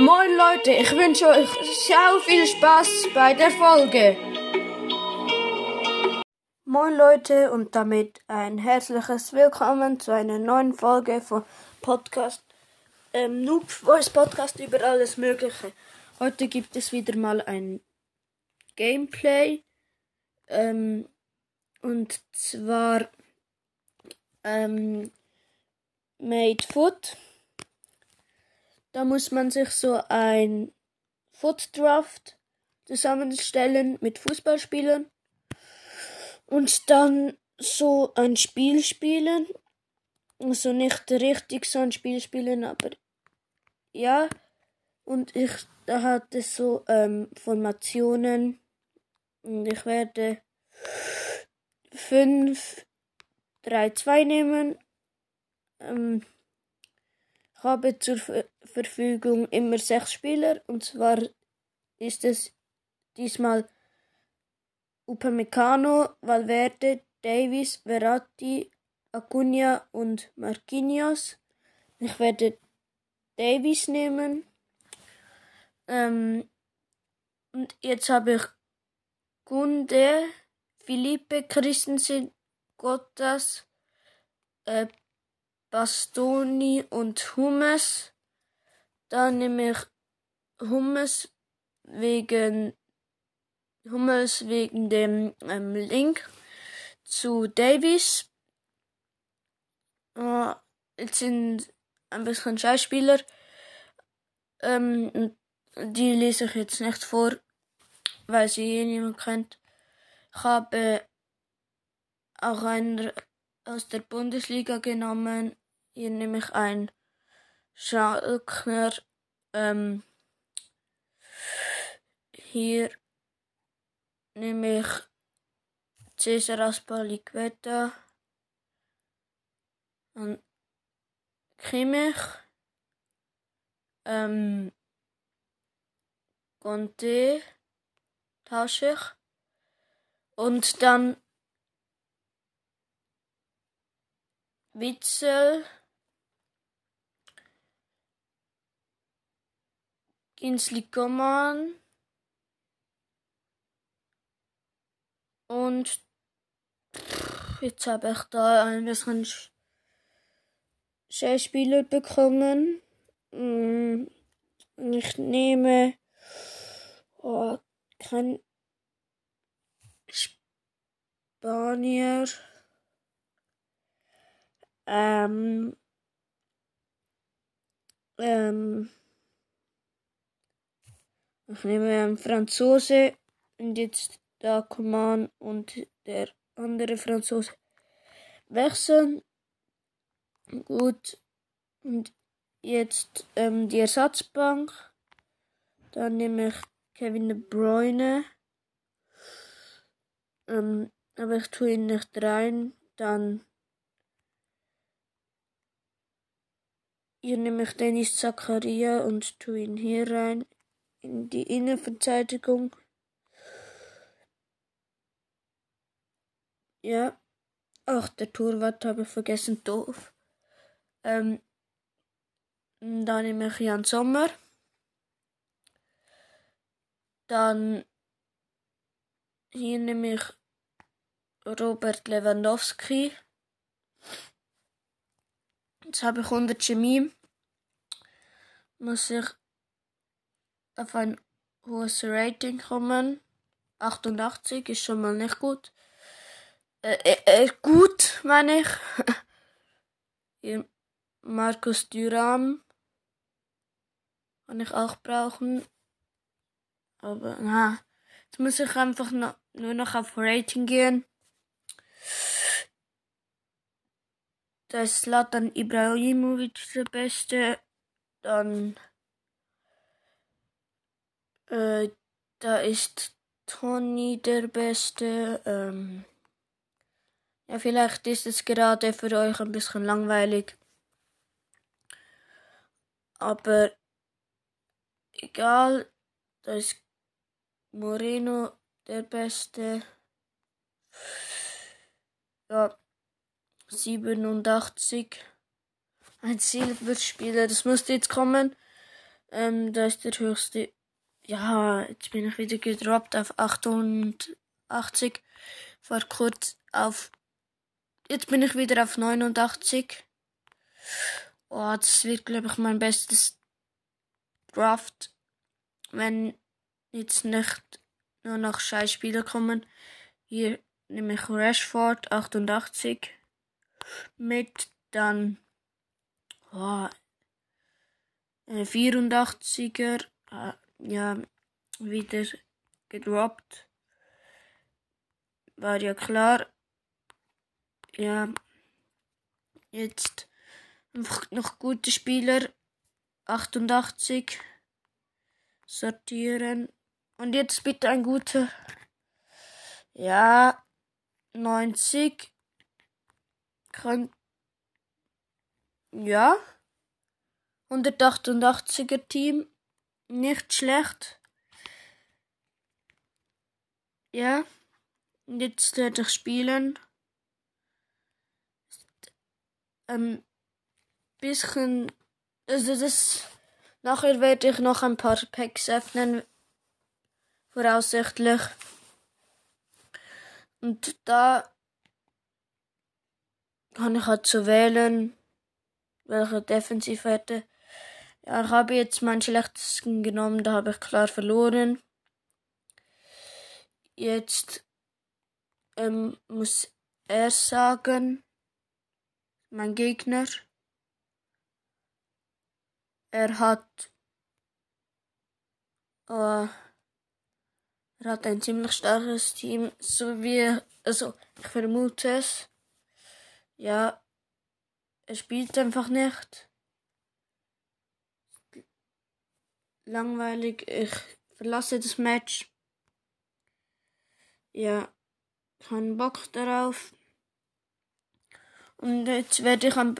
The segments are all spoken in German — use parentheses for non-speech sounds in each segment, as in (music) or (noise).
Moin Leute, ich wünsche euch sehr viel Spaß bei der Folge. Moin Leute und damit ein herzliches Willkommen zu einer neuen Folge von Podcast ähm, Noob Voice Podcast über alles Mögliche. Heute gibt es wieder mal ein Gameplay ähm, und zwar ähm, Made Foot. Da muss man sich so ein Foot Draft zusammenstellen mit Fußballspielern und dann so ein Spiel spielen. Also nicht richtig so ein Spiel spielen, aber ja. Und ich, da hat es so ähm, Formationen. Und ich werde 5, 3, 2 nehmen. Ähm, habe zur Verfügung immer sechs Spieler. Und zwar ist es diesmal Upamecano, Valverde, Davis, Verratti, Acuna und Marquinhos. Ich werde Davis nehmen. Ähm, und jetzt habe ich Gunde, Philippe, Christensen, Gottas, äh, Bastoni und Hummes. Dann nehme ich Hummes wegen Hummels wegen dem ähm, Link zu Davies. Uh, jetzt sind ein bisschen Schauspieler. Ähm, die lese ich jetzt nicht vor, weil sie eh niemand kennt. Ich habe auch einen aus der Bundesliga genommen. Hier nehme ich einen Schalkner. Ähm, hier nehme ich Cesar Aspaliqueta und Kimmich, ähm, Conte tausche ich und dann Witzel, Kinsley Coman und jetzt habe ich da ein bisschen Schauspieler bekommen. Mm, ich nehme oh, kein Spanier. Ähm, ähm, ich nehme einen Franzose und jetzt da Coman und der andere Franzose wechseln. Gut. Und jetzt ähm, die Ersatzbank. Dann nehme ich Kevin De Bruyne. Ähm, aber ich tue ihn nicht rein. Dann hier nehme ich Dennis Zakaria und tue ihn hier rein in die Innenverteidigung. Ja. Ach, der Torwart habe ich vergessen, doof. Ähm, dann nehme ich Jan Sommer. Dann hier nehme ich Robert Lewandowski. Jetzt habe ich 100 Chemie. Muss ich auf ein hohes Rating kommen. 88 ist schon mal nicht gut. Äh, äh, äh gut, meine ich. (laughs) Markus Duram. Kann ich auch brauchen. Aber, na. Jetzt muss ich einfach nur noch auf Rating gehen. Da ist Slatan Ibrahimovic der Beste. Dann äh, da ist Tony der Beste. Ähm, ja, vielleicht ist es gerade für euch ein bisschen langweilig. Aber egal, da ist Moreno der Beste. Ja, 87. Ein Silberspieler, das musste jetzt kommen. Ähm, da ist der höchste. Ja, jetzt bin ich wieder gedroppt auf 88. War kurz auf. Jetzt bin ich wieder auf 89. Oh, das wird, glaube ich, mein bestes Draft. Wenn jetzt nicht nur noch scheiß Spieler kommen. Hier nehme ich Rashford 88 mit, dann oh, 84er, äh, ja, wieder gedroppt. War ja klar. Ja, jetzt noch gute Spieler. 88 sortieren. Und jetzt bitte ein guter. Ja, 90. Kann. Ja. 188er Team. Nicht schlecht. Ja. Jetzt werde ich spielen. Ein bisschen. Also das. Nachher werde ich noch ein paar Packs öffnen. Voraussichtlich. Und da kann ich halt zu wählen, welche Defensivwerte. Ja, ich habe jetzt meinen schlechtesten genommen, da habe ich klar verloren. Jetzt ähm, muss er sagen, mein Gegner, er hat, äh, er hat ein ziemlich starkes Team, so wie, also ich vermute es. Ja, er spielt einfach nicht. Langweilig, ich verlasse das Match. Ja, keinen Bock darauf. Und jetzt werde ich ein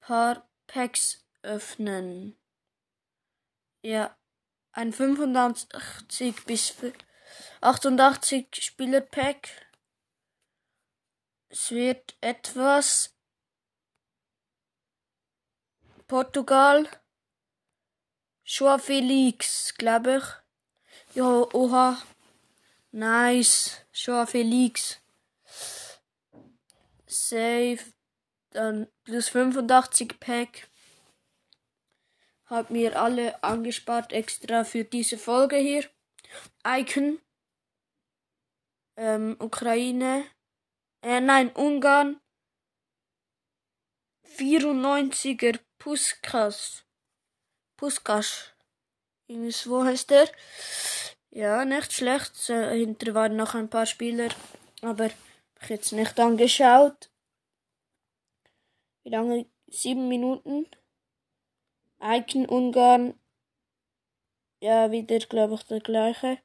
paar Packs öffnen. Ja, ein 85 bis 88 Spieler Pack. Es wird etwas Portugal. Joa Felix, glaube ich. Ja, oha. Nice. Joa Felix. Safe. Dann plus 85 Pack. Hab mir alle angespart extra für diese Folge hier. Icon. Ähm, Ukraine. Äh, nein, Ungarn. 94er Puskas. Puskas. Irgendwo heißt der. Ja, nicht schlecht. Hinter waren noch ein paar Spieler, aber habe ich jetzt nicht angeschaut. Wie lange? Sieben Minuten. Icon Ungarn. Ja, wieder, glaube ich, der gleiche.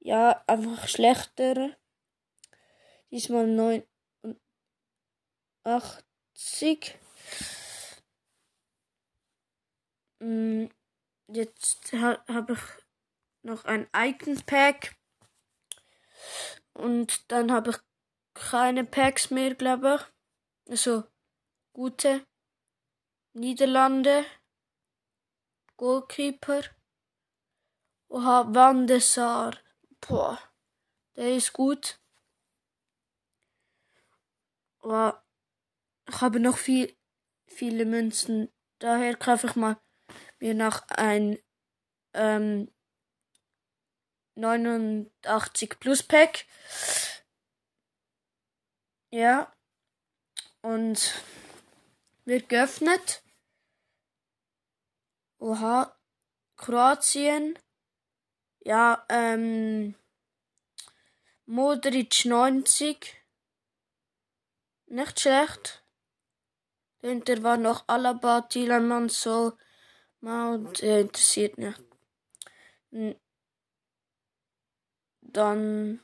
Ja, einfach schlechter. Diesmal 89. Mm, jetzt habe ich noch ein Icon Pack. Und dann habe ich keine Packs mehr, glaube ich. Also gute. Niederlande. Goalkeeper. Oha, Van de Sar. Boah, der ist gut. Aber ich habe noch viel, viele Münzen. Daher kaufe ich mal mir noch ein ähm, 89 Plus Pack. Ja. Und wird geöffnet. Oha. Kroatien. Ja, ähm. Modric 90. Nicht schlecht. Dahinter war noch Alaba, Thielemann, so. Mount, äh, interessiert nicht. Dann.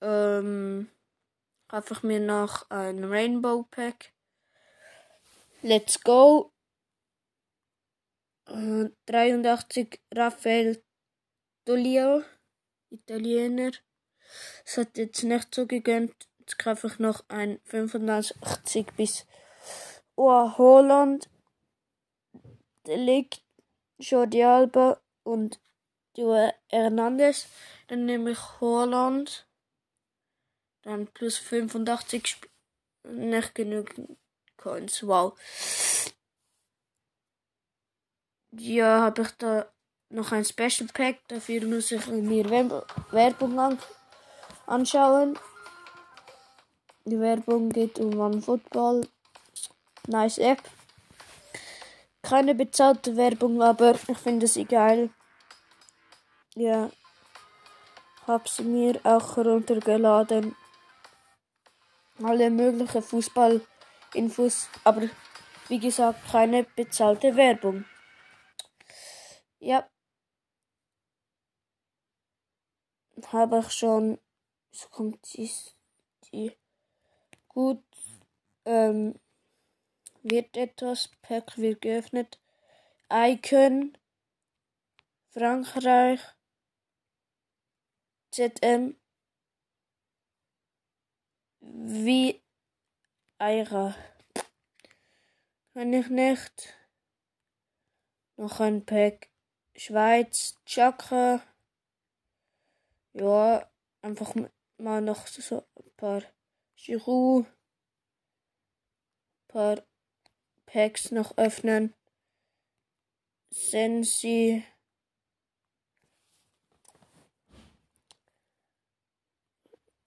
Ähm. Einfach mir noch ein Rainbow Pack. Let's go. Äh, 83 Raphael Dolio, Italiener. Es hat jetzt nicht so gegönnt. Jetzt kaufe ich noch ein 85 bis oh, Holland. Delikt, Jordi Alba und Joe Hernandez. Dann nehme ich Holland. Dann plus 85 nicht genügend Coins. Wow. Ja, habe ich da noch ein Special Pack. Dafür muss ich mir Werbung an anschauen. Die Werbung geht um OneFootball. Nice App. Keine bezahlte Werbung, aber ich finde sie geil. Ja. Hab sie mir auch runtergeladen. Alle möglichen Fußballinfos, aber wie gesagt, keine bezahlte Werbung. Ja. Habe ich schon. So kommt die, die gut. Ähm, wird etwas. Pack wird geöffnet. Icon. Frankreich. ZM. Wie Eira. Kann ich nicht. Noch ein Pack. Schweiz, Chakra. Ja, einfach mal noch so ein paar Giroud. Ein paar Packs noch öffnen. Sensi.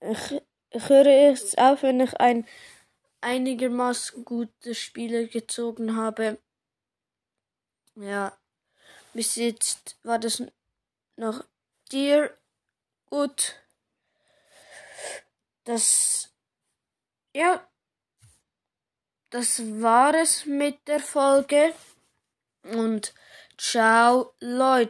Ich, höre erst auf, wenn ich ein einigermaßen gute Spieler gezogen habe. Ja, bis jetzt war das noch dir gut. Das, ja, das war es mit der Folge. Und ciao, Leute.